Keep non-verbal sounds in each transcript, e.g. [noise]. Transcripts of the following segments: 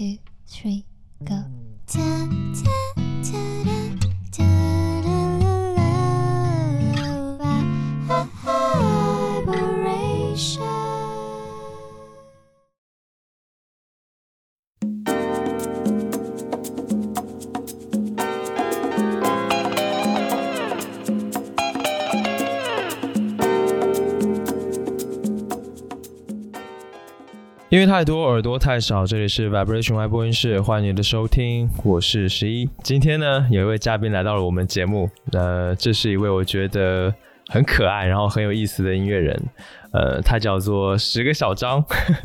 two, three, go. Ta ta ta 因为太多，耳朵太少。这里是 Vibration Y 播音室，欢迎你的收听，我是十一。今天呢，有一位嘉宾来到了我们节目，呃，这是一位我觉得很可爱，然后很有意思的音乐人，呃，他叫做十个小张。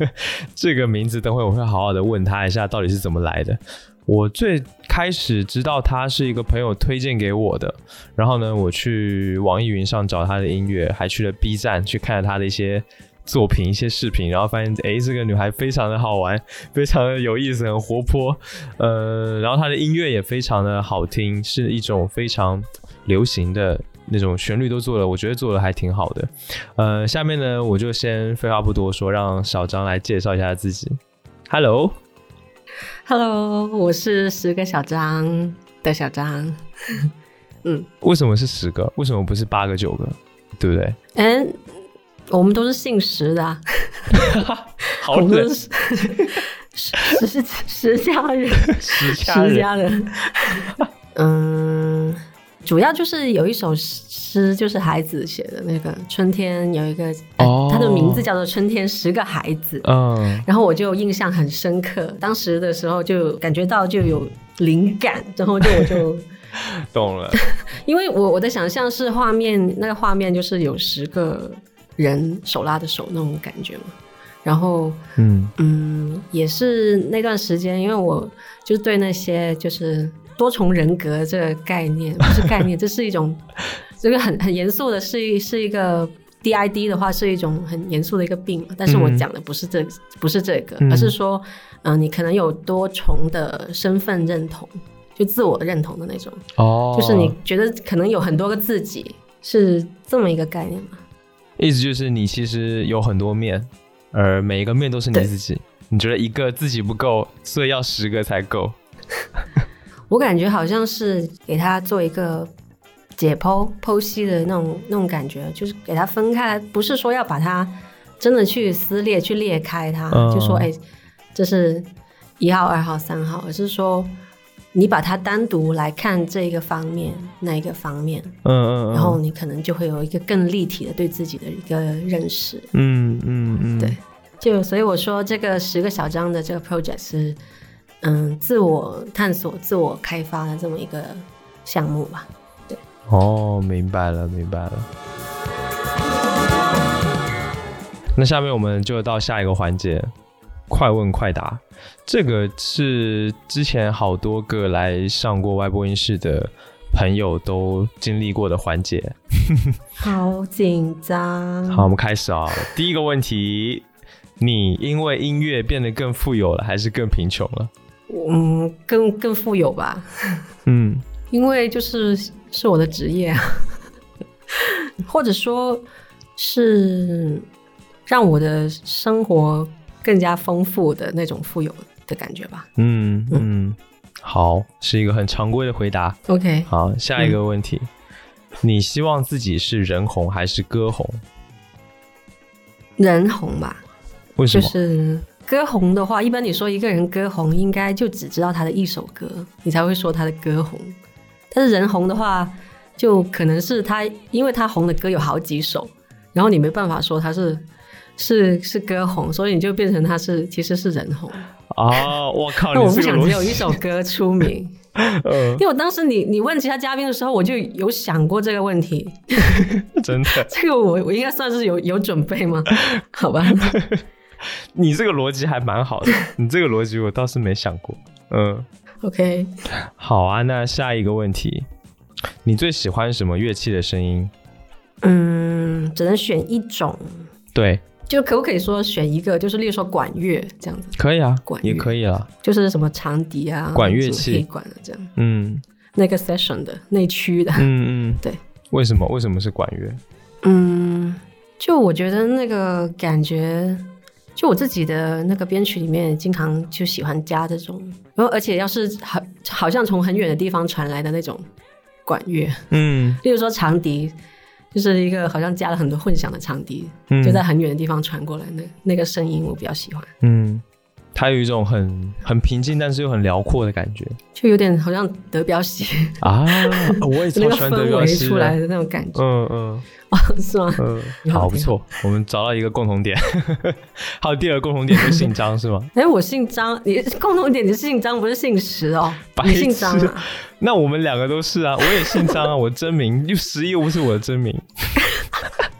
[laughs] 这个名字等会我会好好的问他一下，到底是怎么来的。我最开始知道他是一个朋友推荐给我的，然后呢，我去网易云上找他的音乐，还去了 B 站去看了他的一些。作品一些视频，然后发现哎，这个女孩非常的好玩，[laughs] 非常的有意思，很活泼，呃，然后她的音乐也非常的好听，是一种非常流行的那种旋律都做了，我觉得做的还挺好的。呃，下面呢，我就先废话不多说，让小张来介绍一下自己。Hello，Hello，我是十个小张的小张。[laughs] 嗯，为什么是十个？为什么不是八个九个？对不对？嗯。我们都是姓石的，啊 [laughs] 好冷，石石石家人，石家人。[laughs] 嗯，主要就是有一首诗，就是孩子写的那个春天，有一个，他的名字叫做《春天十个孩子》。嗯，然后我就印象很深刻，当时的时候就感觉到就有灵感，然后就我就 [laughs] 懂了，因为我我的想象是画面，那个画面就是有十个。人手拉着手那种感觉嘛，然后嗯。嗯，也是那段时间，因为我就对那些就是多重人格这个概念不是概念，这是一种 [laughs] 这个很很严肃的，是一是一个 DID 的话是一种很严肃的一个病，但是我讲的不是这不是这个，而是说嗯，你可能有多重的身份认同，就自我认同的那种。哦，就是你觉得可能有很多个自己，是这么一个概念吗？意思就是你其实有很多面，而每一个面都是你自己。你觉得一个自己不够，所以要十个才够。[laughs] 我感觉好像是给他做一个解剖剖析的那种那种感觉，就是给他分开，不是说要把它真的去撕裂、去裂开它，就说哎，这是一号、二号、三号，而是说。你把它单独来看这一个方面，那一个方面，嗯嗯，然后你可能就会有一个更立体的对自己的一个认识，嗯嗯嗯，对，就所以我说这个十个小张的这个 project 是，嗯，自我探索、自我开发的这么一个项目吧，对，哦，明白了，明白了。那下面我们就到下一个环节。快问快答，这个是之前好多个来上过外播音室的朋友都经历过的环节。[laughs] 好紧张。好，我们开始啊。第一个问题，你因为音乐变得更富有了，还是更贫穷了？嗯，更更富有吧。嗯，因为就是是我的职业啊，[laughs] 或者说是让我的生活。更加丰富的那种富有的感觉吧。嗯嗯，好，是一个很常规的回答。OK，好，下一个问题，你希望自己是人红还是歌红？人红吧。为什么？就是歌红的话，一般你说一个人歌红，应该就只知道他的一首歌，你才会说他的歌红。但是人红的话，就可能是他，因为他红的歌有好几首，然后你没办法说他是。是是歌红，所以你就变成他是其实是人红哦，我靠！那我不想只有一首歌出名，[laughs] 因为我当时你你问其他嘉宾的时候，我就有想过这个问题，[laughs] 真的，[laughs] 这个我我应该算是有有准备吗？好吧，你这个逻辑还蛮好的，你这个逻辑我倒是没想过。嗯，OK，好啊，那下一个问题，你最喜欢什么乐器的声音？嗯，只能选一种，对。就可不可以说选一个，就是例如说管乐这样子，可以啊，管也可以啊，就是什么长笛啊，管乐器，可以管的这样，嗯，那个 session 的内区的，嗯嗯，对，为什么？为什么是管乐？嗯，就我觉得那个感觉就我自己的那个编曲里面，经常就喜欢加这种，然后而且要是好好像从很远的地方传来的那种管乐，嗯。例如说长笛，就是一个好像加了很多混响的场地，嗯。就在很远的地方传过来，那那个声音我比较喜欢，嗯，它有一种很很平静，但是又很辽阔的感觉。就有点好像德彪西。啊！[laughs] 我也超那个喜欢德彪西出来的，那种感觉，嗯嗯。是吗？嗯，好好不错，我们找到一个共同点，[laughs] 还有第二个共同点就是姓张是吗？[laughs] 哎，我姓张，你共同点你是姓张，不是姓石哦，白你姓张啊？那我们两个都是啊，我也姓张啊，我真名又十一又不是我的真名，诶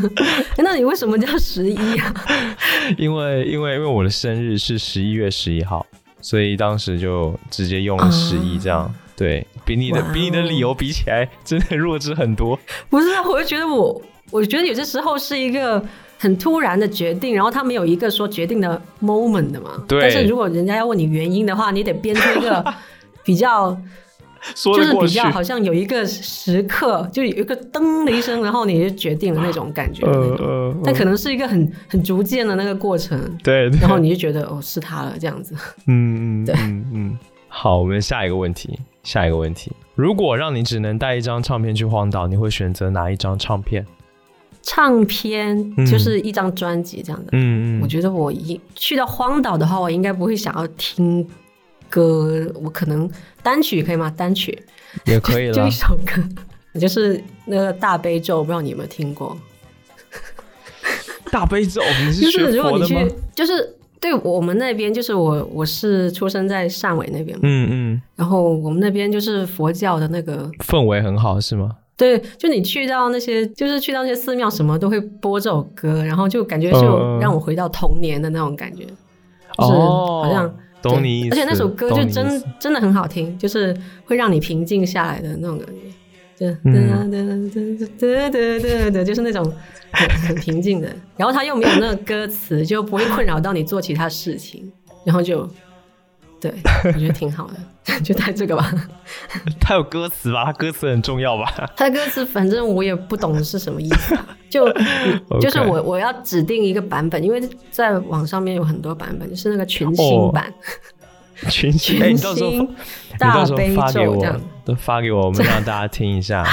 [laughs] 那你为什么叫十一啊？[laughs] 因为因为因为我的生日是十一月十一号，所以当时就直接用了十一这样。对比你的比你的理由比起来，真的弱智很多。不是啊，我就觉得我，我觉得有些时候是一个很突然的决定，然后他没有一个说决定的 moment 的嘛。对但是如果人家要问你原因的话，你得编出一个 [laughs] 比较，[laughs] 就是比较好像有一个时刻，就有一个噔的一声，然后你就决定了那种感觉的那种。呃但可能是一个很很逐渐的那个过程，对，对然后你就觉得哦是他了这样子。嗯嗯 [laughs] 对嗯嗯。好，我们下一个问题，下一个问题，如果让你只能带一张唱片去荒岛，你会选择哪一张唱片？唱片嗯就是一张专辑这样的。嗯我觉得我一去到荒岛的话，我应该不会想要听歌，我可能单曲可以吗？单曲也可以了就一。首歌，就是那个大悲咒，不知道你有没有听过？大悲咒，你就是学如果你佛的吗去？，就是对我们那边，就是我我是出生在汕尾那边嘛，嗯嗯，然后我们那边就是佛教的那个。氛围很好是吗？对，就你去到那些，就是去到那些寺庙，什么都会播这首歌，然后就感觉嗯就让我回到童年的那种感觉，就是哦好像对懂你意思。而且那首歌就真真的很好听，就是会让你平静下来的那种感觉，就嗯哒哒哒哒哒哒哒，就是那种很 [laughs] 很平静的。然后它又没有那个歌词，就不会困扰到你做其他事情，然后就对我觉得挺好的，[laughs] 就带这个吧。[laughs] 它有歌词吧？它歌词很重要吧？[laughs] 它的歌词反正我也不懂是什么意思啊，就就是我我要指定一个版本，因为在网上面有很多版本，就是那个群星版。群星，大悲咒这样，，都发给我，我们让大家听一下。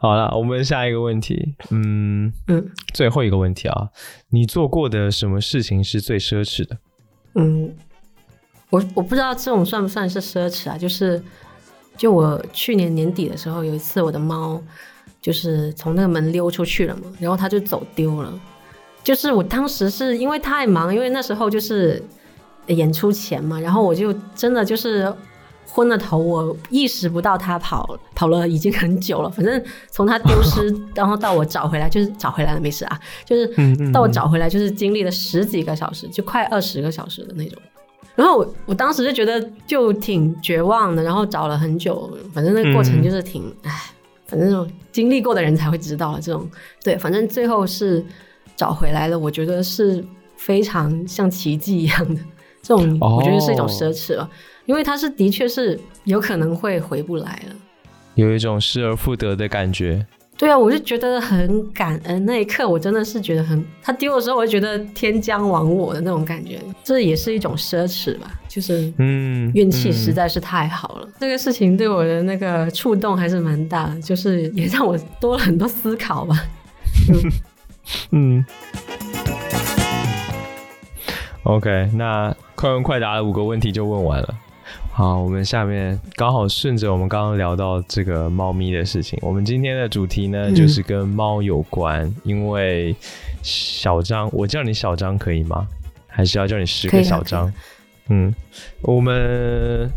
好了，我们下一个问题，嗯嗯最后一个问题啊，你做过的什么事情是最奢侈的？嗯，我我不知道这种算不算是奢侈啊？就是就我去年年底的时候，有一次我的猫就是从那个门溜出去了嘛，然后它就走丢了。就是我当时是因为太忙，因为那时候就是演出前嘛，然后我就真的就是昏了头，我意识不到他跑跑了已经很久了。反正从他丢失，然后到我找回来，就是找回来了没事啊，[laughs] 就是到我找回来，就是经历了十几个小时，就快二十个小时的那种。然后我我当时就觉得就挺绝望的，然后找了很久，反正那个过程就是挺唉，反正这种经历过的人才会知道了这种对，反正最后是找回来了，我觉得是非常像奇迹一样的，这种哦我觉得是一种奢侈了，因为他是的确是有可能会回不来了。有一种失而复得的感觉。对啊，我就觉得很感恩。那一刻，我真的是觉得很，他丢的时候，我就觉得天将亡我的那种感觉，这也是一种奢侈吧，就是嗯，运气实嗯在是太好了。这个事情对我的那个触动还是蛮大的，就是也让我多了很多思考吧。[laughs] 嗯。OK，那快问快答的五个问题就问完了。好，我们下面刚好顺着我们刚刚聊到这个猫咪的事情，我们今天的主题呢、嗯就是跟猫有关。因为小张，我叫你小张可以吗？还是要叫你十个小张？嗯，我们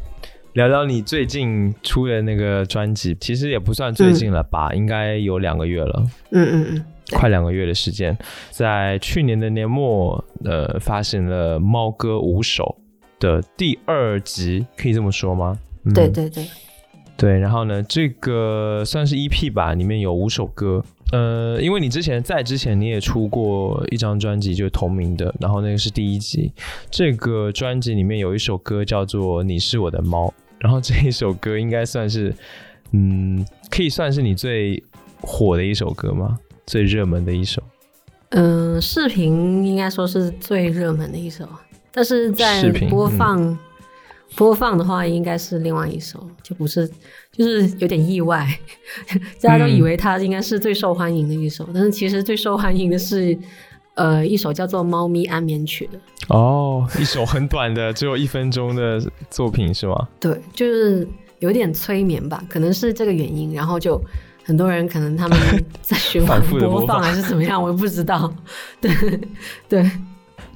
聊聊你最近出的那个专辑，其实也不算最近了吧，应该有两个月了。嗯嗯嗯，快两个月的时间，在去年的年末，呃，发行了《猫歌五首》的第二集，可以这么说吗？嗯、对对对，对。然后呢，这个算是 EP 吧，里面有五首歌。呃，因为你之前在之前你也出过一张专辑，就是同名的，然后那个是第一集。这个专辑里面有一首歌叫做《你是我的猫》，[laughs] 然后这一首歌应该算是，嗯，可以算是你最火的一首歌吗？最热门的一首？嗯、视频应该说是最热门的一首，但是在播放、播放的话，应该是另外一首，就不是，就是有点意外，[laughs] 大家都以为它应该是最受欢迎的一首，但是其实最受欢迎的是呃一首叫做《猫咪安眠曲》的。哦，一首很短的，只有一分钟的作品是吗？对，就是有点催眠吧，可能是这个原因，然后就很多人可能他们在 [laughs] 循环播放还是怎么样，我也不知道。对 [laughs] 对，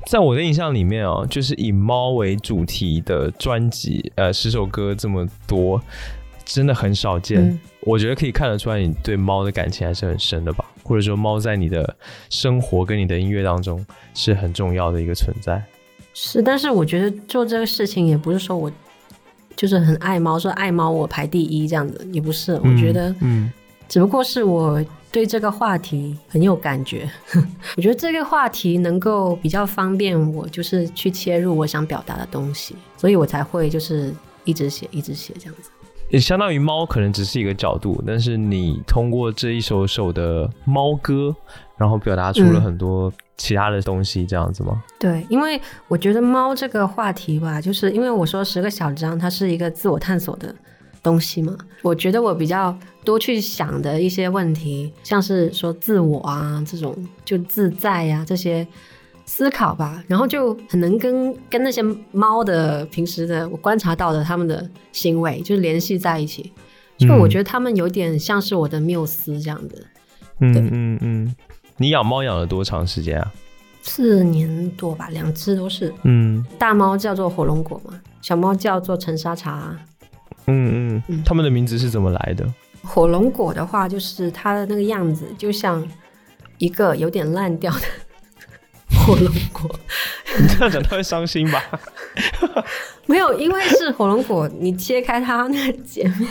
在我的印象里面哦，就是以猫为主题的专辑，呃，十首歌这么多，真的很少见。嗯我觉得可以看得出来，你对猫的感情还是很深的吧？或者说，猫在你的生活跟你的音乐当中是很重要的一个存在。是，但是我觉得做这个事情也不是说我就是很爱猫，说爱猫我排第一这样子，也不是。我觉得嗯，只不过是我对这个话题很有感觉，[laughs] 我觉得这个话题能够比较方便我，就是去切入我想表达的东西，所以我才会就是一直写，一直写这样子。也相当于猫可能只是一个角度，但是你通过这一首首的猫歌，然后表达出了嗯很多其他的东西，这样子吗？对，因为我觉得猫这个话题吧，就是因为我说十个小章，它是一个自我探索的东西嘛。我觉得我比较多去想的一些问题，像是说自我啊这种，就自在呀、这些思考吧，然后就很能跟跟那些猫的平时的我观察到的他们的行为，就是联系在一起。就嗯我觉得他们有点像是我的缪斯这样的，嗯对嗯嗯。你养猫养了多长时间啊？四年多吧，两只都是。嗯大猫叫做火龙果嘛，小猫叫做陈沙茶。嗯嗯嗯，他们的名字是怎么来的？火龙果的话，就是它的那个样子，就像一个有点烂掉的 [laughs] 火龙果。你这样讲他会伤心吧？[laughs] 没有，因为是火龙果，你切开它那个截面，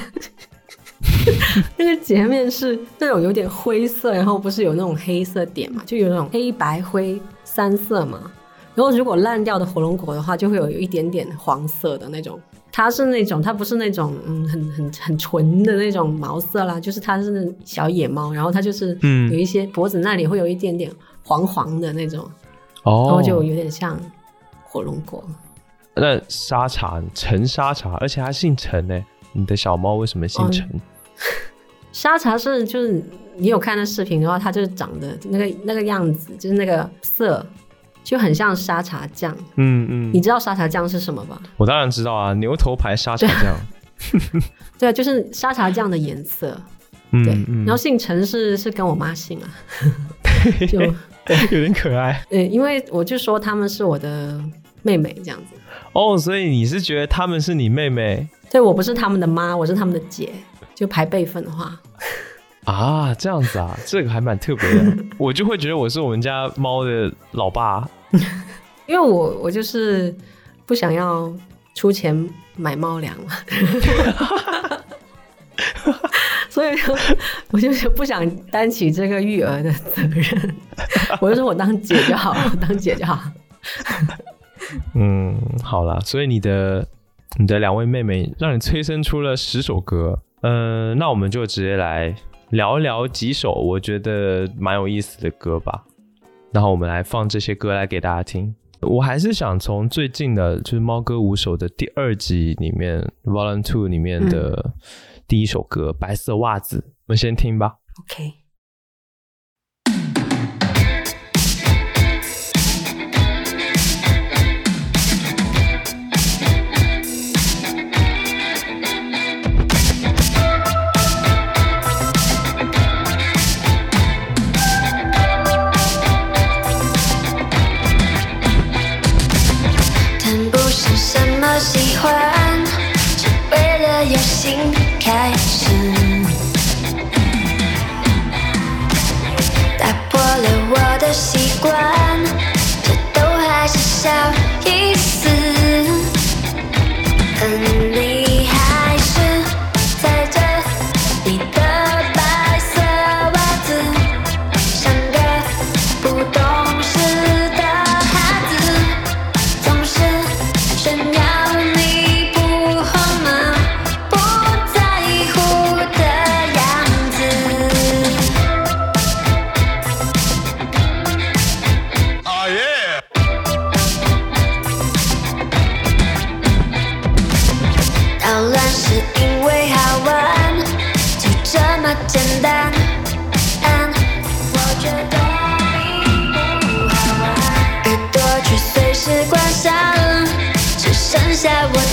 [laughs] 那个截面是那种有点灰色，然后不是有那种黑色点嘛，就有那种黑白灰三色嘛。然后如果烂掉的火龙果的话，就会有有一点点黄色的那种。它是那种，它不是那种嗯很很很纯的那种毛色啦，就是它是小野猫，然后它就是嗯有一些脖子那里会有一点点黄黄的那种，哦然哦后就有点像火龙果。那沙茶陈沙茶，而且它姓陈呢。你的小猫为什么姓陈？[laughs] 沙茶是就是你有看那视频的话，它就是长得那个那个样子，就是那个色就很像沙茶酱。嗯嗯你，知道沙茶酱是什么吧？我当然知道啊，牛头牌沙茶酱。[laughs] 对啊，就是沙茶酱的颜色。嗯对，嗯然后姓陈是是跟我妈姓啊，[laughs] 就 [laughs] 有点可爱对，因为我就说他们是我的妹妹这样子。哦。所以你是觉得他们是你妹妹对我不是他们的妈，我是他们的姐。就排辈分的话，啊？这样子啊，[laughs] 这个还蛮特别的。[laughs] 我就会觉得我是我们家猫的老爸。[laughs] 因为我我就是不想要出钱买猫粮嘛，所以我就是不想担起这个育儿的责任，我就说我当姐就好，我当姐就好。嗯，好了，所以你的你的两位妹妹让你催生出了十首歌。嗯、那我们就直接来聊一聊几首我觉得蛮有意思的歌吧。然后我们来放这些歌来给大家听。我还是想从最近的，就是《猫哥五首》的第二集里面，《Volume Two》里面的第一首歌《白色袜子》，我们先听吧。OK，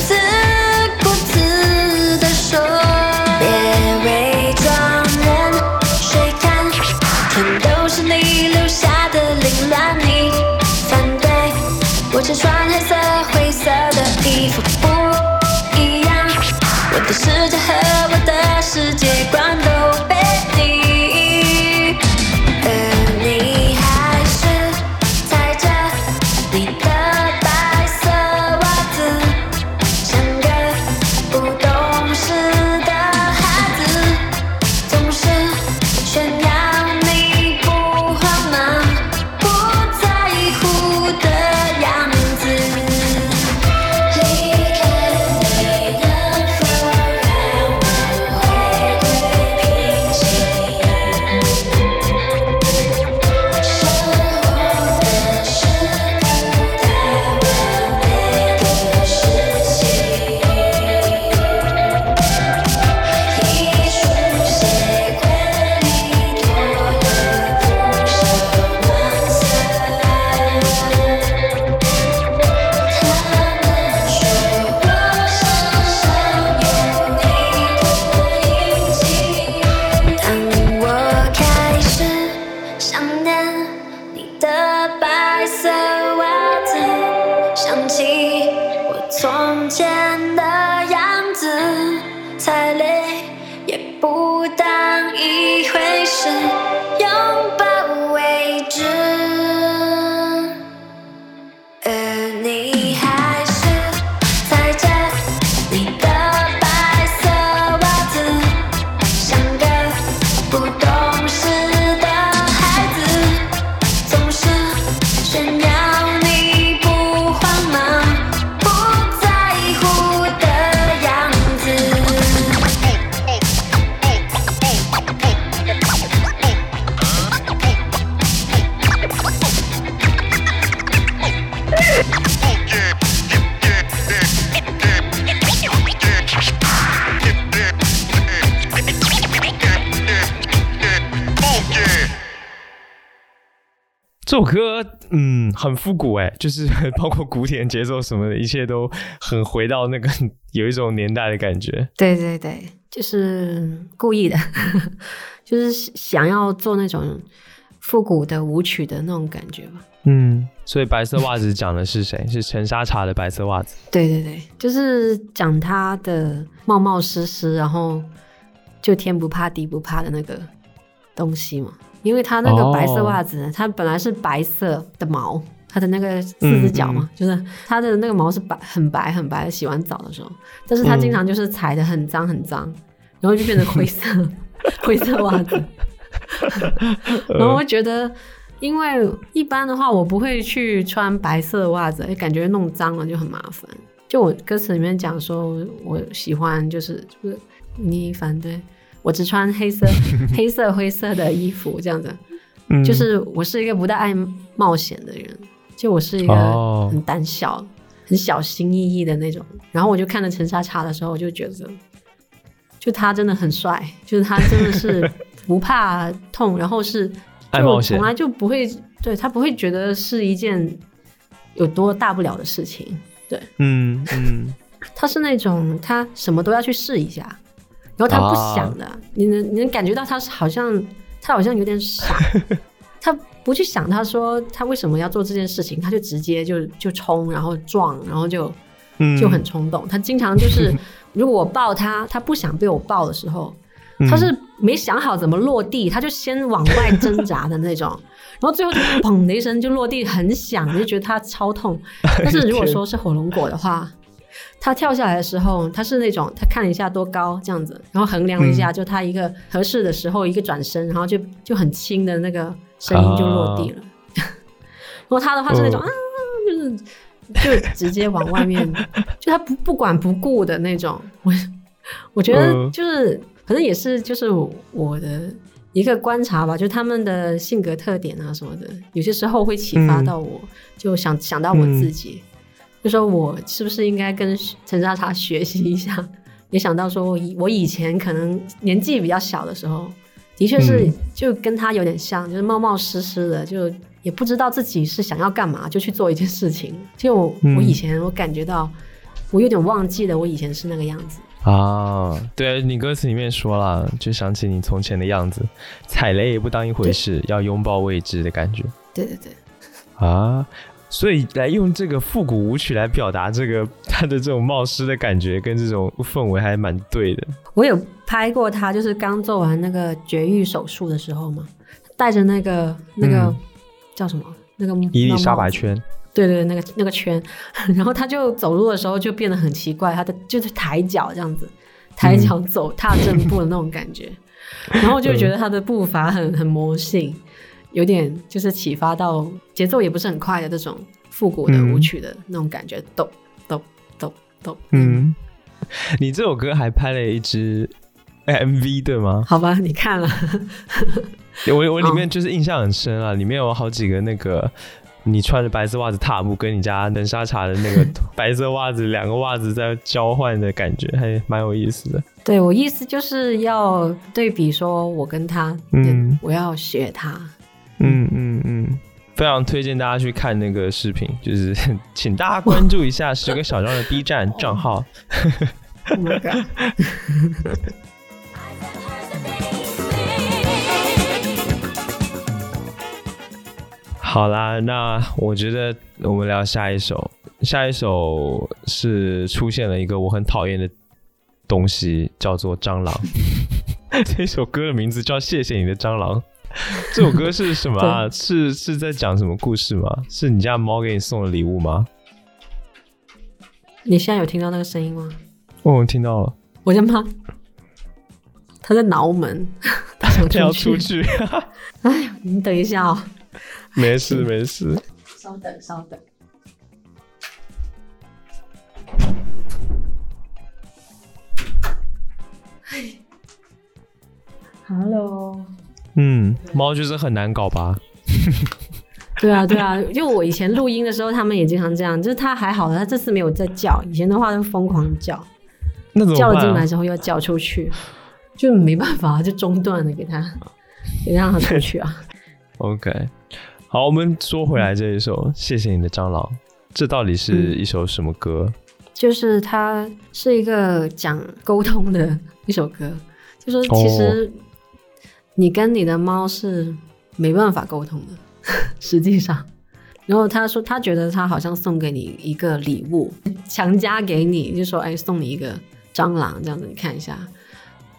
自再累也不当一回事，歌，嗯，很复古哎，就是 [laughs] 包括古典节奏什么的，一切都很回到那个 [laughs] 有一种年代的感觉。对对对，就是故意的，[laughs] 就是想要做那种复古的舞曲的那种感觉吧。嗯，所以白色袜子讲的是谁？是陈沙茶的白色袜子。对对对，就是讲他的冒冒失失，然后就天不怕地不怕的那个东西嘛。因为它那个白色袜子，它本来是白色的毛，它的那个四只脚嘛，就是它的那个毛是白很白很白的，洗完澡的时候，但是它经常就是踩的很脏很脏，然后就变成灰色 [laughs] 灰色袜子。[laughs] 然后我觉得，因为一般的话，我不会去穿白色的袜子，哎，感觉弄脏了就很麻烦。就我歌词里面讲说，我喜欢就是就是你反对我只穿黑色 [laughs] 黑色灰色的衣服这样子，嗯。就是我是一个不大爱冒险的人，就我是一个哦。很胆小、很小心翼翼的那种。然后我就看了陈莎莎的时候，我就觉得，就他真的很帅，就是他真的是不怕痛，[laughs] 然后是就爱冒险。从来就不会对他不会觉得是一件有多大不了的事情。对，嗯嗯，他是那种他什么都要去试一下，然后他不想的，你能你能感觉到他是好像他好像有点傻，[laughs] 他不去想他说他为什么要做这件事情，他就直接就就冲，然后撞，然后就嗯。就很冲动。他经常就 [laughs] 是如果我抱他，他不想被我抱的时候，嗯。他是没想好怎么落地，他就先往外挣扎的那种，[laughs] 然后最后就砰的一声就落地，很响，你就觉得他超痛。但是如果说是火龙果的话，他跳下来的时候，他是那种他看了一下多高这样子，然后衡量了一下，就他一个合适的时候一个转身，然后就就很轻的那个声音就落地了。[laughs] 然后他的话是那种、嗯。啊，就是就直接往外面，[laughs] 就他不不管不顾的那种。我我觉得嗯。就是、可能也是就是我我的一个观察吧，就他们的性格特点啊什么的，有些时候会启发到我，就想想到我自己，就说我是不是应该跟陈莎莎学习一下，[laughs] 也想到说我以我以前可能年纪比较小的时候，的确是嗯就跟他有点像，就是冒冒失失的，就也不知道自己是想要干嘛，就去做一件事情。就我、嗯我以前我感觉到，我有点忘记了我以前是那个样子。啊，对你歌词里面说了，就想起你从前的样子，踩雷也不当一回事，要拥抱未知的感觉对对对，啊。所以来用这个复古舞曲来表达这个他的这种冒失的感觉跟这种氛围还蛮对的。我有拍过他，就是刚做完那个绝育手术的时候嘛，带着那个那个、嗯。叫什么？那个伊丽莎白圈，对对，那个那个圈，[laughs] 然后他就走路的时候就变得很奇怪，他的就是抬脚这样子，抬脚走、踏正步的那种感觉，然后就觉得他的步伐很很魔性，有点就是启发到节奏也不是很快的这种复古的舞曲的那种感觉，抖抖抖抖，嗯，[laughs] 你这首歌还拍了一支 MV 对吗？好吧，你看了，[laughs] 我我里哦面就是印象很深啊，里面有好几个那个你穿着白色袜子踏步，跟你家冷沙茶的那个 [laughs] 白色袜子两个袜子在交换的感觉，还蛮有意思的。对我意思就是要对比说我跟他，嗯。我要学他，嗯嗯嗯，非常推荐大家去看那个视频，就是 [laughs] 请大家关注一下十个小张的 B 站账号。Oh my god！好啦，那我觉得我们聊下一首，下一首是出现了一个我很讨厌的东西，叫做蟑螂。[laughs] 这首歌的名字叫《谢谢你的蟑螂》。[laughs] 这首歌是什么啊？是是在讲什么故事吗？是你家猫给你送的礼物吗？你现在有听到那个声音吗？哦，我听到了，我家猫，它在挠门，[laughs] 它想出出去。[laughs] 哎呀，你等一下哦，没事没事。稍等稍等。Hello。嗯，猫就是很难搞吧？[laughs] 对啊，对啊，就我以前录音的时候，他们也经常这样，就是它还好，它这次没有在叫，以前的话就疯狂叫，那怎叫了进？来之后又要叫出去，就没办法，就中断了，给它，[laughs] 给让它出去啊。OK，好，我们说回来这一首《谢谢你的蟑螂》，这到底是一首什么歌？就是它是一个讲沟通的一首歌，就说其实你跟你的猫是没办法沟通的，[laughs] 实际上。然后他说，他觉得他好像送给你一个礼物，强加给你，就说哎，送你一个蟑螂这样子，你看一下。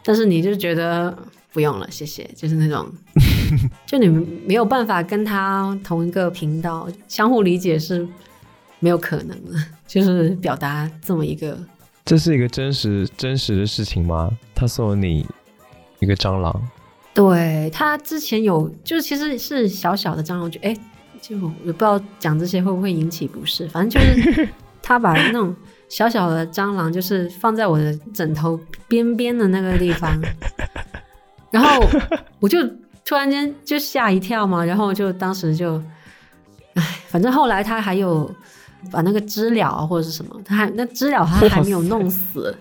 但是你就觉得不用了，谢谢，就是那种，[laughs] 就你没有办法跟他同一个频道，相互理解是没有可能的。就是表达这么一个，这是一个真实真实的事情吗？他送了你一个蟑螂，对他之前有，就是其实是小小的蟑螂，我觉得哎，就我不知道讲这些会不会引起不适，反正就是 [laughs] 他把那种小小的蟑螂，就是放在我的枕头边边的那个地方，然后我就突然间就吓一跳嘛，然后就当时就，哎，反正后来他还有把那个知了啊或者是什么，他还那知了他还没有弄死。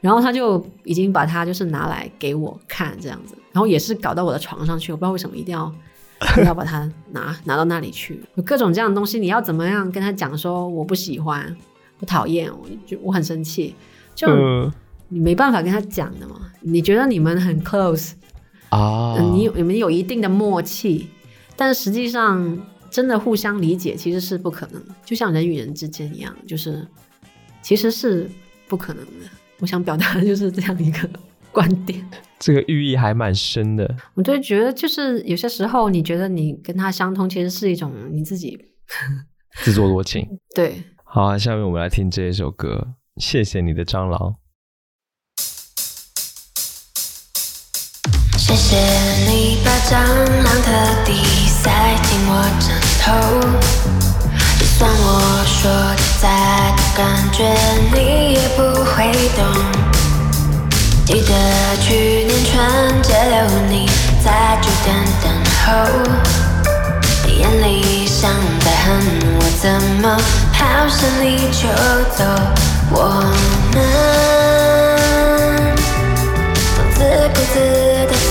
然后他就已经把它就是拿来给我看这样子，然后也是搞到我的床上去，我不知道为什么一定要 [laughs] 要把它拿拿到那里去，有各种这样的东西，你要怎么样跟他讲说我不喜欢，我讨厌，我就我很生气，就嗯你没办法跟他讲的嘛。你觉得你们很 close，、啊，嗯你有你们有一定的默契，但实际上真的互相理解其实是不可能，就像人与人之间一样，就是其实是不可能的。我想表达的就是这样一个观点。这个寓意还蛮深的。我就觉得，就是有些时候，你觉得你跟他相通，其实是一种你自己 [laughs] 自作多情。[laughs] 对。好、啊，下面我们来听这一首歌，《谢谢你的蟑螂》。谢谢你把蟑螂特地塞进我枕头，就算我说的再多，感觉你也不会懂。记得去年春节留你在酒店等候，你眼里像在恨我怎么好想你就走，我们。自顾自的自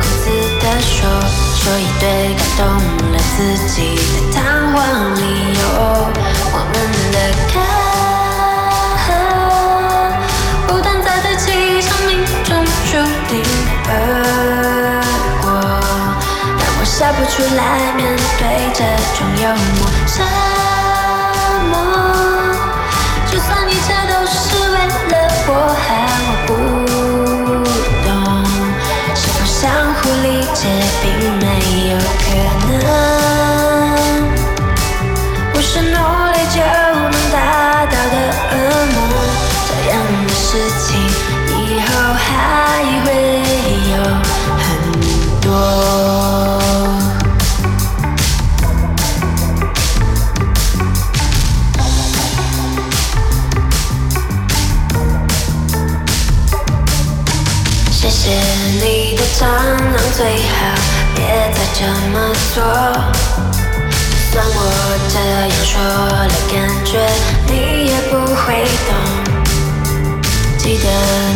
顾自的说，说一堆感动了自己的谈话理由。我们的笑不出来面对这种幽默。谢谢你的蟑螂，最好别再这么做。就算我这样说了，感觉你也不会懂。记得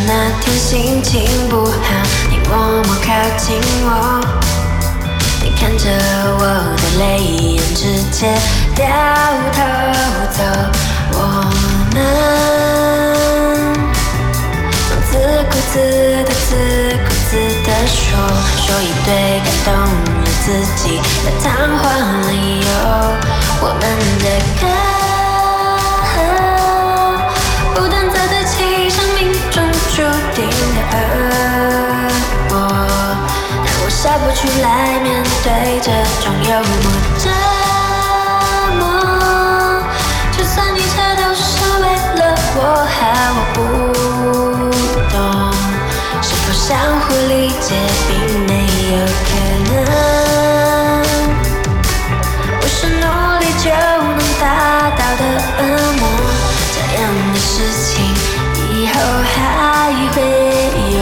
那天心情不好，你默默靠近我，你看着我的泪眼，直接掉头走。我们。自顾自的自顾自的说，说一堆感动了自己的谈话理由。我们的歌不断在对齐生命中注定的恶果，让我笑不出来面对这种幽默折磨。就算一切都是为了我和我不，相互理解并没有可能，不是努力就能达到的恶魔。这样的事情以后还会有。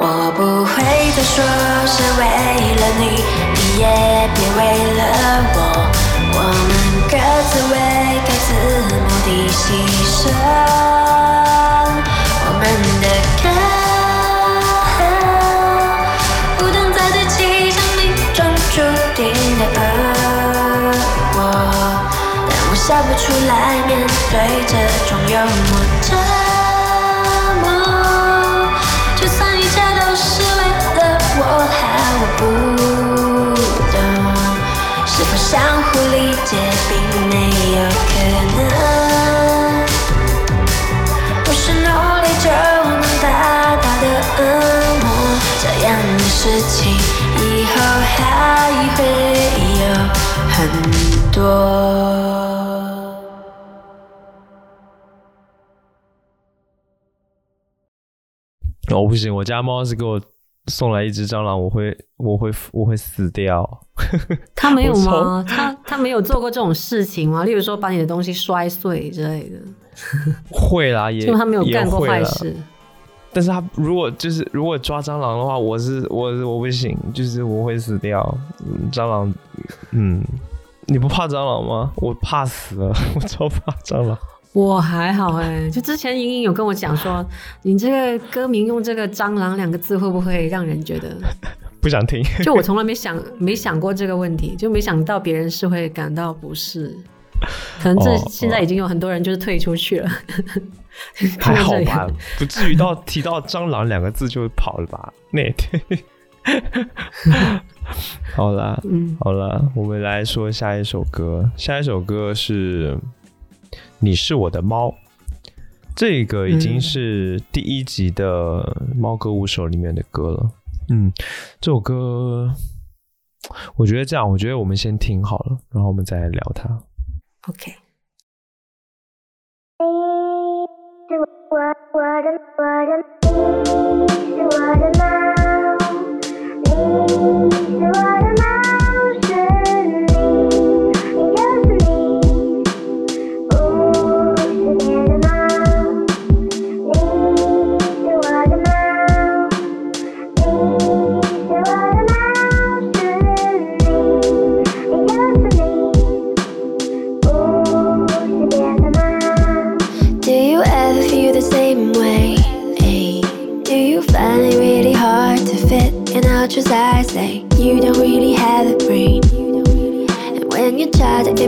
我不会再说是为了你，你也别为了我，我们各自为各自目的牺牲。不出来面对这种幽默折磨。就算一切都是为了我好我不懂，是否相互理解并没有可能，不是努力就能达到的恶魔。这样的事情以后还会有很多。哦，不行，我家猫是给我送来一只蟑螂，我会，我会，我会死掉。[laughs] 他没有吗？他他没有做过这种事情吗？例如说把你的东西摔碎之类的，[laughs] 会啦，也因为他没有干过坏事。[laughs] 但是他如果就是如果抓蟑螂的话，我是我我不行，就是我会死掉。嗯蟑螂，嗯，你不怕蟑螂吗？我怕死了，我超怕蟑螂。我还好哎、[laughs] 就之前莹莹有跟我讲说，你这个歌名用这个“蟑螂”两个字，会不会让人觉得？[laughs] 不想听。[laughs] 就我从来没想没想过这个问题，就没想到别人是会感到不适。可能这哦现在已经有很多人就是退出去了，还好吧，不至于到提到蟑螂两个字就跑了吧？那也对。好啦，嗯，好啦，我们来说下一首歌。下一首歌是《你是我的猫》，这个已经是第一集的《猫歌舞手》里面的歌了。嗯，这首歌，我觉得这样，我觉得我们先听好了，然后我们再来聊它。OK，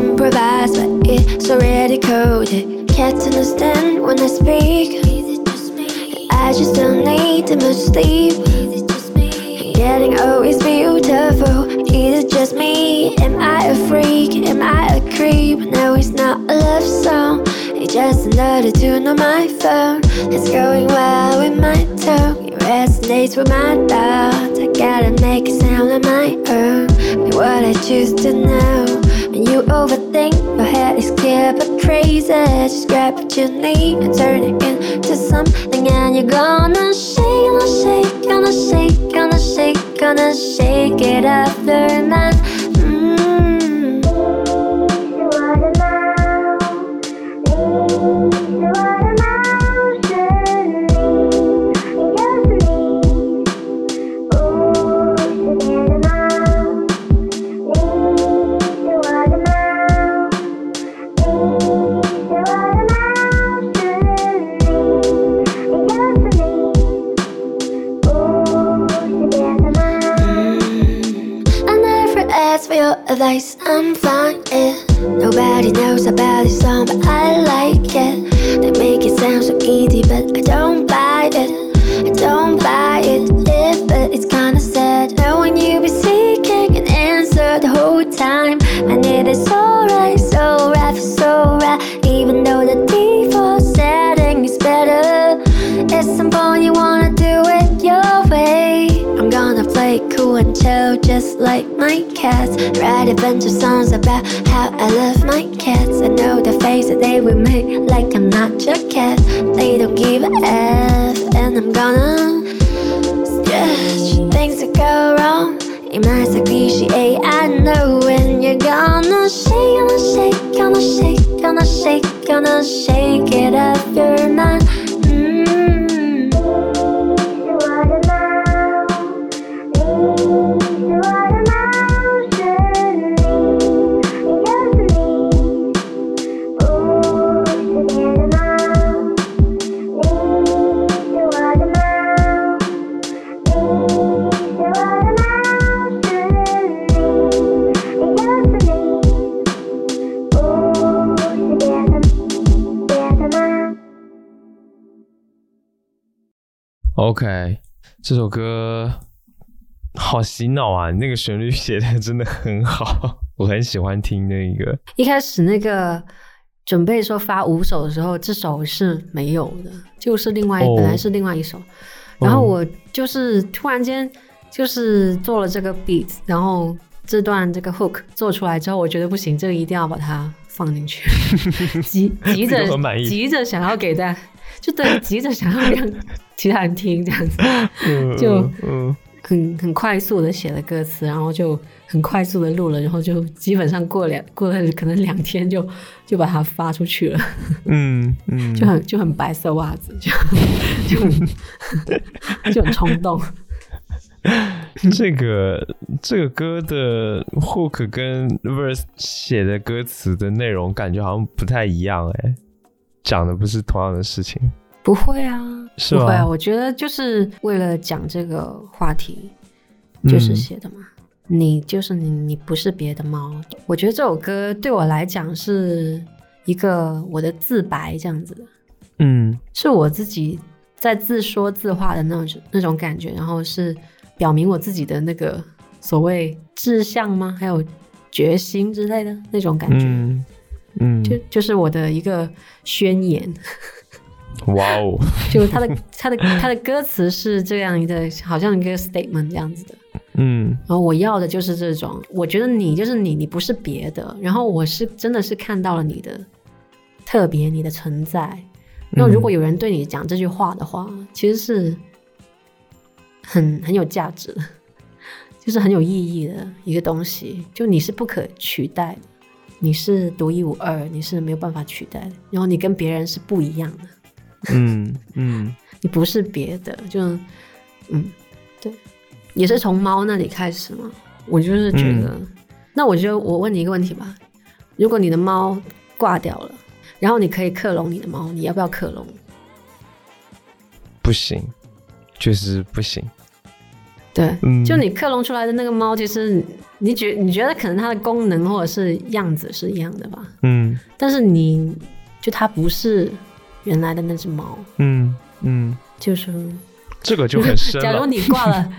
improvise, but it's already coded. Can't understand when I speak. I just don't need too much sleep. Getting is beautiful. Is it just me? Am I a freak? Am I a creep? No, it's not a love song. It's just another tune on my phone. It's going well with my tone. It resonates with my thoughts. I gotta make it sound on my own. But what I choose to know. You overthink, your head is clear but crazy. Just grab what you need and turn it into something, and you're gonna shake, gonna shake, gonna shake, gonna shake, gonna shake it up mind. Advice, I'm fine, yeah. Nobody knows about this song, but I like it. They make it sound so easy, but I don't buy it. I don't buy it, yeah, but it's kinda sad. Knowing you be seeking an answer the whole time. And it is so right, so right, so right. Even though the default setting is better. At some point, you wanna and chill, just like my cats. Write a bunch of songs about how I love my cats. I know the face that they will make, like I'm not your cat. They don't give a F, and I'm gonna stretch things that go wrong. It might sound I know when you're gonna shake, gonna shake, gonna shake, gonna shake, gonna shake it up your mind. 这首歌好洗脑啊！那个旋律写的真的很好，我很喜欢听那个。一开始那个准备说发五首的时候，这首是没有的，就是另外、哦本来是另外一首，然后我就是突然间就是做了这个 beat，然后这段这个 hook 做出来之后，我觉得不行，这个一定要把它放进去，[laughs] 急急着 [laughs] 急着想要给大家，就对，急着想要让其他人听这样子，[laughs] 嗯就嗯很很快速的写了歌词，然后就很快速的录了，然后就基本上过两过了可能两天就就把它发出去了，嗯嗯，[laughs] 就很就很白色袜子，就就很 [laughs] 就很冲动。这个这个歌的 hook 跟 verse 写的歌词的内容感觉好像不太一样哎，讲的不是同样的事情。不会啊，是不会啊，我觉得就是为了讲这个话题，就是嗯写的嘛。你就是你，你不是别的猫。我觉得这首歌对我来讲是一个我的自白，这样子的。嗯是我自己在自说自话的那种那种感觉，然后是表明我自己的那个所谓志向吗？还有决心之类的那种感觉，嗯嗯，就就是我的一个宣言。[laughs] 哇哦，[laughs] 就他的他的他的歌词是这样一个，好像一个 statement 这样子的。嗯然后我要的就是这种，我觉得你就是你，你不是别的。然后我是真的是看到了你的特别，你的存在。那如果有人对你讲这句话的话，其实是很很有价值的，就是很有意义的一个东西。就你是不可取代的，你是独一无二，你是没有办法取代的。然后你跟别人是不一样的。嗯嗯 [laughs] 你不是别的，就嗯，对，也是从猫那里开始嘛。我就是觉得，那我就我问你一个问题吧：如果你的猫挂掉了，然后你可以克隆你的猫，你要不要克隆？不行，就是不行。对，嗯。就你克隆出来的那个猫，其实你觉你觉得可能它的功能或者是样子是一样的吧，嗯。但是你就它不是原来的那只猫，嗯嗯，就是。这个就很深假如。你挂了，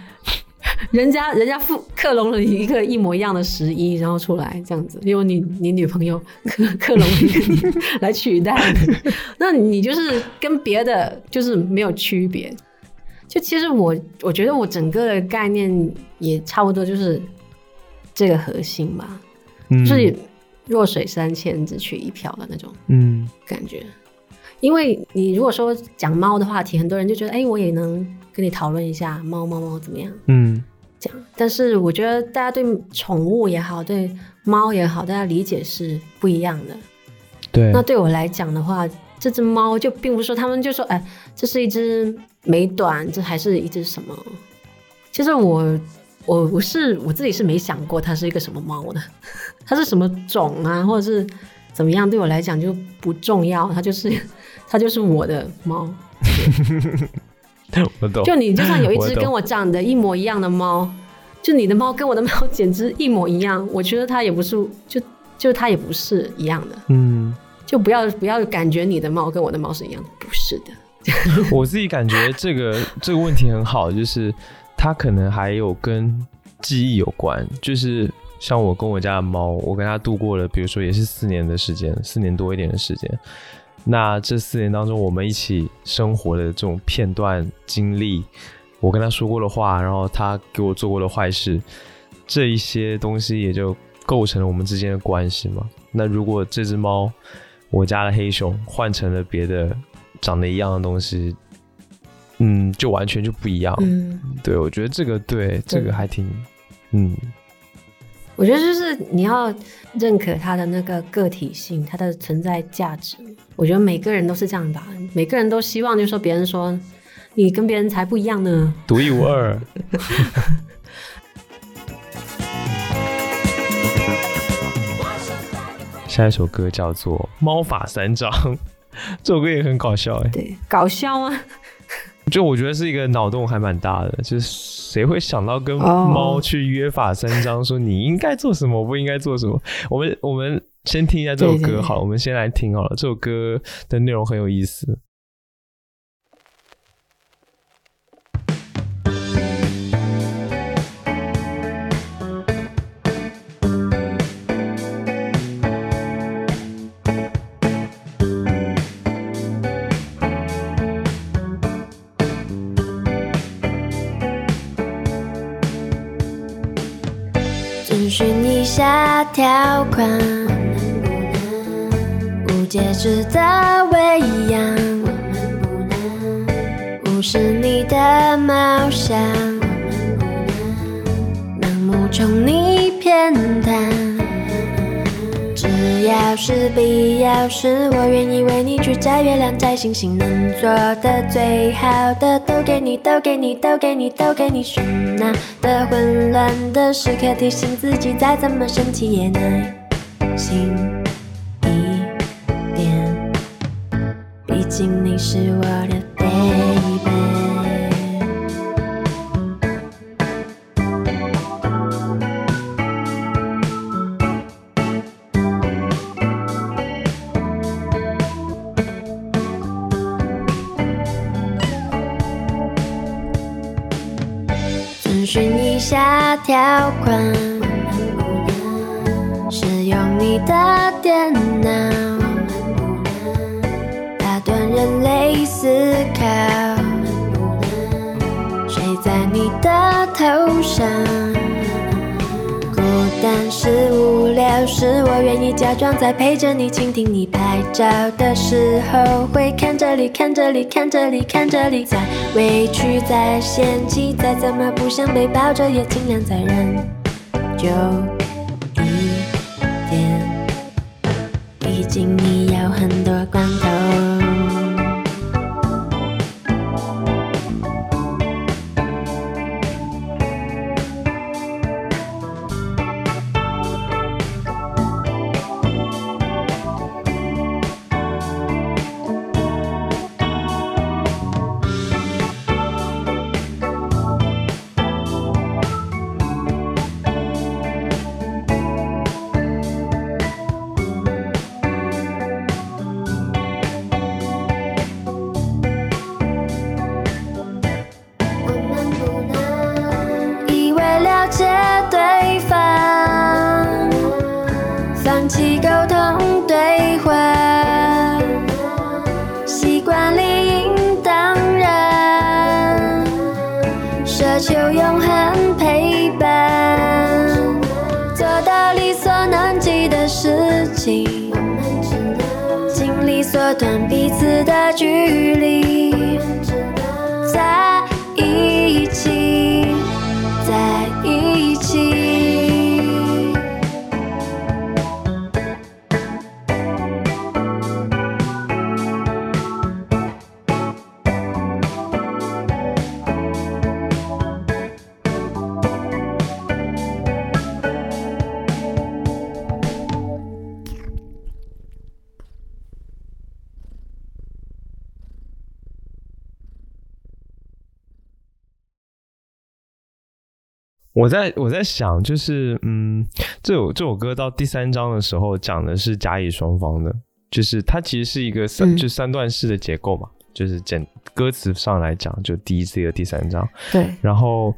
[laughs] 人家人家复克隆了一个一模一样的十一，然后出来这样子，因为你你女朋友克克隆了一个你 [laughs] 来取代你，那你就是跟别的就是没有区别。就其实我我觉得我整个的概念也差不多就是这个核心吧，嗯就是弱水三千只取一瓢的那种嗯感觉。因为你如果说讲猫的话题，很多人就觉得，哎，我也能跟你讨论一下猫猫猫怎么样嗯这样。但是我觉得大家对宠物也好，对猫也好，大家理解是不一样的。对那对我来讲的话，这只猫就并不是说他们就说，哎，这是一只美短，这还是一只什么？其实我我我是我自己是没想过它是一个什么猫的，[laughs] 它是什么种啊，或者是怎么样，对我来讲就不重要，它就是 [laughs] 它就是我的猫。[laughs] 我懂。就你就算有一只跟我长得一模一样的猫，就你的猫跟我的猫简直一模一样，我觉得它也不是就就它也不是一样的。嗯，就不要不要感觉你的猫跟我的猫是一样的，不是的。[laughs] 我自己感觉这个这个问题很好，就是它可能还有跟记忆有关，就是像我跟我家的猫，我跟它度过了，比如说也是四年的时间，四年多一点的时间。那这四年当中，我们一起生活的这种片段经历，我跟他说过的话，然后他给我做过的坏事，这一些东西也就构成了我们之间的关系嘛。那如果这只猫，我家的黑熊换成了别的长得一样的东西，嗯，就完全就不一样。嗯，对，我觉得这个对这个还挺，嗯我觉得就是你要认可他的那个个体性，他的存在价值。我觉得每个人都是这样吧，每个人都希望就是说别人说你跟别人才不一样呢。[laughs] 独一无二。[laughs] 下一首歌叫做《猫法三章》，[laughs] 这首歌也很搞笑哎、对，搞笑吗？就我觉得是一个脑洞还蛮大的，就是谁会想到跟哦猫去约法三章，说你应该做什么，我不应该做什么。我们我们先听一下这首对对对歌好了，我们先来听好了，这首歌的内容很有意思。下条款，能不能无节制的喂养，能不能无视你的梦想，盲目宠溺偏袒。只要是必要时，我愿意为你去摘月亮、摘星星，能做的最好的都给你，都给你，都给你，都给你。喧闹的、混乱的时刻，提醒自己，再怎么生气也耐心一点。毕竟你是我的我们不能，使用你的电脑，打断人类思考，睡在你的头上。但是、无聊时，我愿意假装在陪着你，倾听你拍照的时候，会看这里、看这里、看这里、看这里，再委屈、再嫌弃，再怎么不想被抱着，也尽量再忍久一点。毕竟你有很多光头。我在我在想，就是嗯，这首这首歌到第三章的时候讲的是甲乙双方的，就是它其实是一个三、嗯。就三段式的结构嘛，就是简歌词上来讲，就第一、次和、第三章，对，然后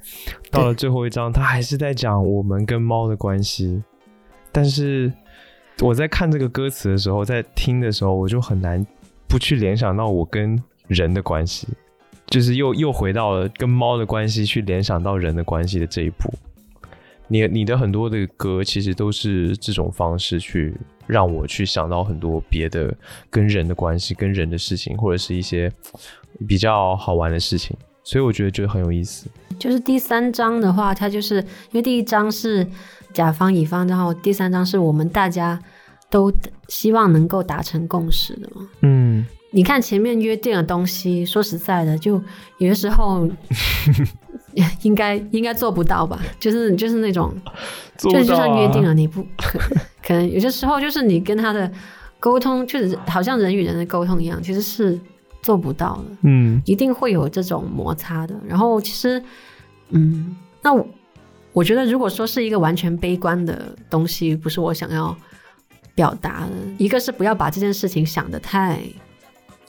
到了最后一章，他还是在讲我们跟猫的关系，但是我在看这个歌词的时候，在听的时候，我就很难不去联想到我跟人的关系，就是又又回到了跟猫的关系，去联想到人的关系的这一步。你你的很多的歌其实都是这种方式去让我去想到很多别的跟人的关系、跟人的事情，或者是一些比较好玩的事情，所以我觉得觉得很有意思。就是第三章的话，它就是因为第一章是甲方乙方，然后第三章是我们大家都希望能够达成共识的嘛。嗯，你看前面约定的东西，说实在的，就有的时候 [laughs] 应该应该做不到吧？就是就是那种，就是就做不到啊算约定了，你不可可能有些时候就是你跟他的沟通，就是好像人与人的沟通一样，其实是做不到的。嗯一定会有这种摩擦的。然后其实，嗯，那我我觉得如果说是一个完全悲观的东西，不是我想要表达的。一个是不要把这件事情想得太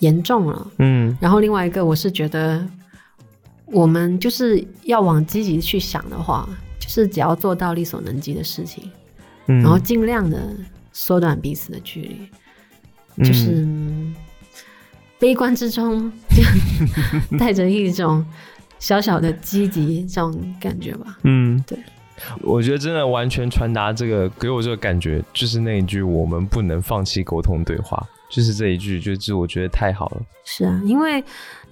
严重了，嗯。然后另外一个我是觉得，我们就是要往积极去想的话，就是只要做到力所能及的事情，嗯，然后尽量的缩短彼此的距离，就是、嗯悲观之中 [laughs] 带着一种小小的积极这种感觉吧。嗯，对。我觉得真的完全传达这个给我这个感觉，就是那一句“我们不能放弃沟通对话”，就是这一句，就是我觉得太好了。是啊，因为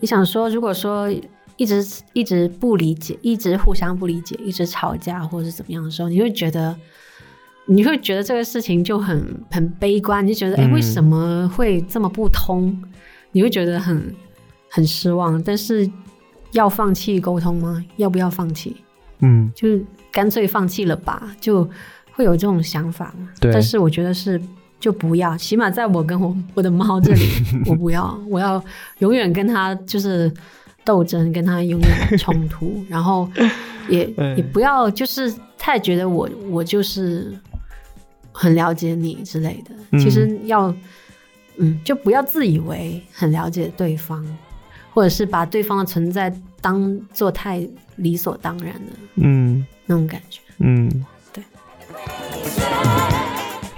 你想说，如果说一直一直不理解，一直互相不理解，一直吵架或者是怎么样的时候，你会觉得。你会觉得这个事情就很很悲观，你就觉得哎、诶嗯为什么会这么不通？你会觉得很很失望。但是要放弃沟通吗？要不要放弃？嗯，就是干脆放弃了吧，就会有这种想法嘛。对但是我觉得是就不要，起码在我跟我我的猫这里，[laughs] 我不要，我要永远跟它就是斗争，跟它永远冲突，[laughs] 然后也嗯也不要就是太觉得我我就是很了解你之类的。嗯其实要嗯，就不要自以为很了解对方，或者是把对方的存在当做太理所当然的嗯那种感觉。嗯，对。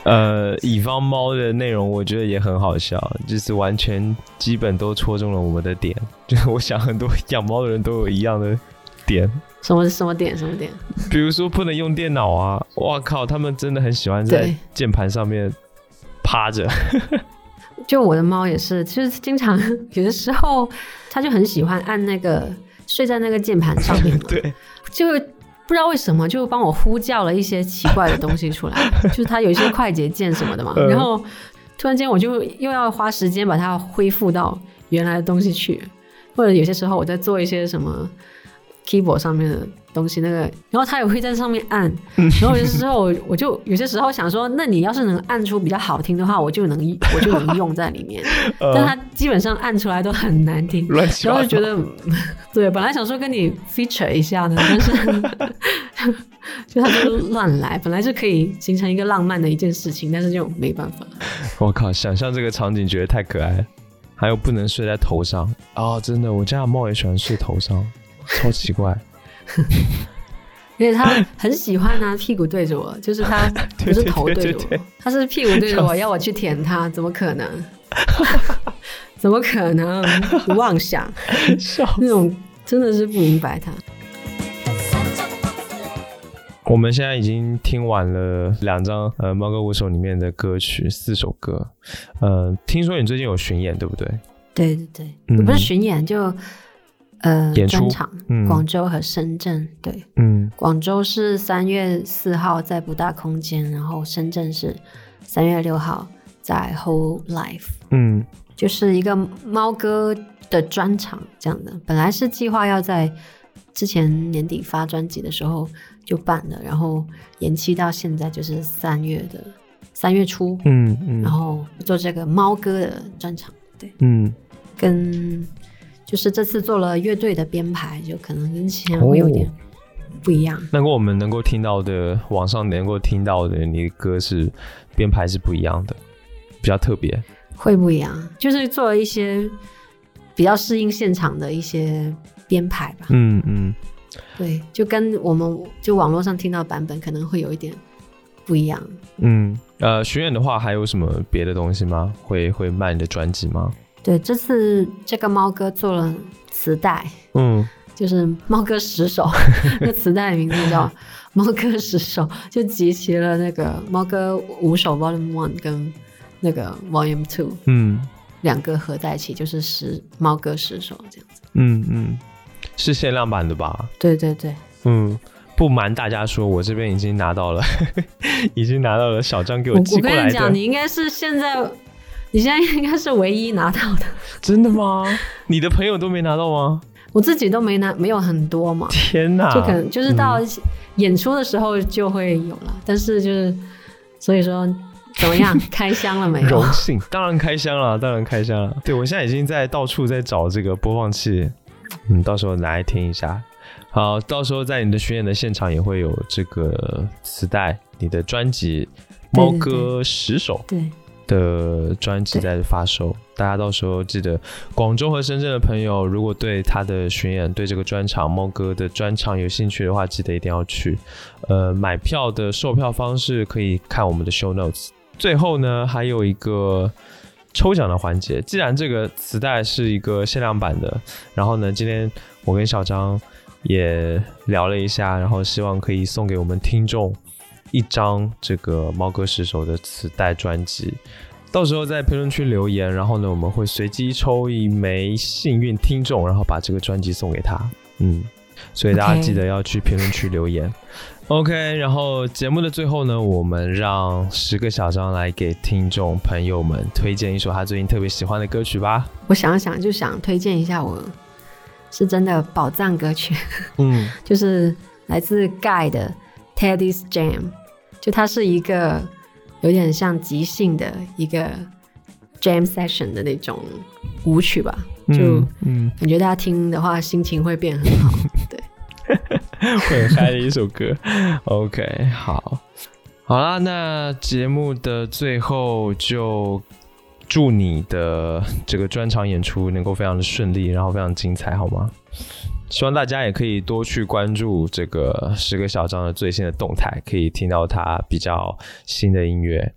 呃，乙方猫的内容我觉得也很好笑，就是完全基本都戳中了我们的点。[laughs] 就是我想很多养猫的人都有一样的点，什么什么点什么点？[laughs] 比如说不能用电脑啊，哇靠，他们真的很喜欢在键盘上面趴着。[laughs] 就我的猫也是，就是经常有的时候，它就很喜欢按那个睡在那个键盘上面，对，就不知道为什么就帮我呼叫了一些奇怪的东西出来，就是它有一些快捷键什么的嘛，[laughs] 嗯。然后突然间我就又要花时间把它恢复到原来的东西去，或者有些时候我在做一些什么 keyboard 上面的东西，那个，然后它也会在上面按，然后有些时候 [laughs] 我我就有些时候想说，那你要是能按出比较好听的话，我就能我就能用在里面，[laughs] 但它基本上按出来都很难听，乱七八糟。然后就觉。得，对，本来想说跟你 feature 一下的，但是 [laughs] 就他就乱来，本来是可以形成一个浪漫的一件事情，但是就没办法。我靠，想象这个场景觉得太可爱了。还有不能睡在头上。哦，真的，我家的猫也喜欢睡头上，超奇怪。[laughs] 因为他很喜欢拿屁股对着我，就是他 [laughs] 不是头对着对对对我，他是屁股对着我，[laughs] 要我去舔他，怎么可能？怎么可能？你妄想那种真的是不明白他。我们现在已经听完了两张呃《猫哥五首》里面的歌曲，四首歌。呃，听说你最近有巡演，对不对？对对对，嗯不是巡演就呃专场，嗯广州和深圳。对，嗯广州是三月四号在不大空间，然后深圳是三月六号在 Whole Life，嗯就是一个猫哥的专场这样的。本来是计划要在之前年底发专辑的时候就办了，然后延期到现在就是三月的三月初，嗯嗯然后做这个猫哥的专场。对，嗯，跟就是这次做了乐队的编排，就可能跟之前会有点不一样。那跟我们能够听到的，网上能够听到的，你的歌是编排是不一样的，比较特别。会不一样，就是做了一些比较适应现场的一些编排吧。嗯嗯，对，就跟我们就网络上听到的版本可能会有一点不一样。嗯，呃，巡演的话还有什么别的东西吗？会会卖你的专辑吗？对，这次这个猫哥做了磁带，嗯就是猫哥十首，[laughs] 那个磁带的名字叫猫哥十首，就集齐了那个猫哥五首 Volume One 跟那个 Volume Two 嗯两个合在一起，就是十猫哥十首这样子。嗯嗯，是限量版的吧？对对对，嗯，不瞒大家说，我这边已经拿到了，[laughs] 已经拿到了小张给我寄过来的。跟你讲，你应该是现在，你现在应该是唯一拿到的，真的吗？[laughs] 你的朋友都没拿到吗？我自己都没拿，没有很多嘛。天哪！就可能就是到嗯演出的时候就会有了，但是就是所以说怎么样，开箱了没有 [laughs] 荣？幸，当然开箱了，当然开箱了。对我现在已经在到处在找这个播放器，嗯，到时候拿来听一下。好，到时候在你的巡演的现场也会有这个磁带，你的专辑《猫歌十首》对，的专辑在发售，大家到时候记得，广州和深圳的朋友，如果对他的巡演、对这个专场猫哥的专场有兴趣的话，记得一定要去。呃，买票的售票方式可以看我们的 show notes。最后呢，还有一个抽奖的环节。既然这个磁带是一个限量版的，然后呢，今天我跟小张也聊了一下，然后希望可以送给我们听众一张这个猫哥十首的磁带专辑。到时候在评论区留言，然后呢，我们会随机抽一枚幸运听众，然后把这个专辑送给他。嗯，所以大家记得要去评论区留言。OK，然后节目的最后呢，我们让十个小张来给听众朋友们推荐一首他最近特别喜欢的歌曲吧。我想想就想推荐一下我是真的宝藏歌曲，嗯 [laughs] 就是来自 Guy 的 Teddy's Jam，就它是一个有点像即兴的一个 jam session 的那种舞曲吧，就嗯嗯，感觉大家听的话心情会变很好。对，[laughs] 会很嗨的一首歌。OK，好，好啦，那节目的最后就祝你的这个专场演出能够非常的顺利，然后非常精彩，好吗？希望大家也可以多去关注这个十个小张的最新的动态，可以听到他比较新的音乐。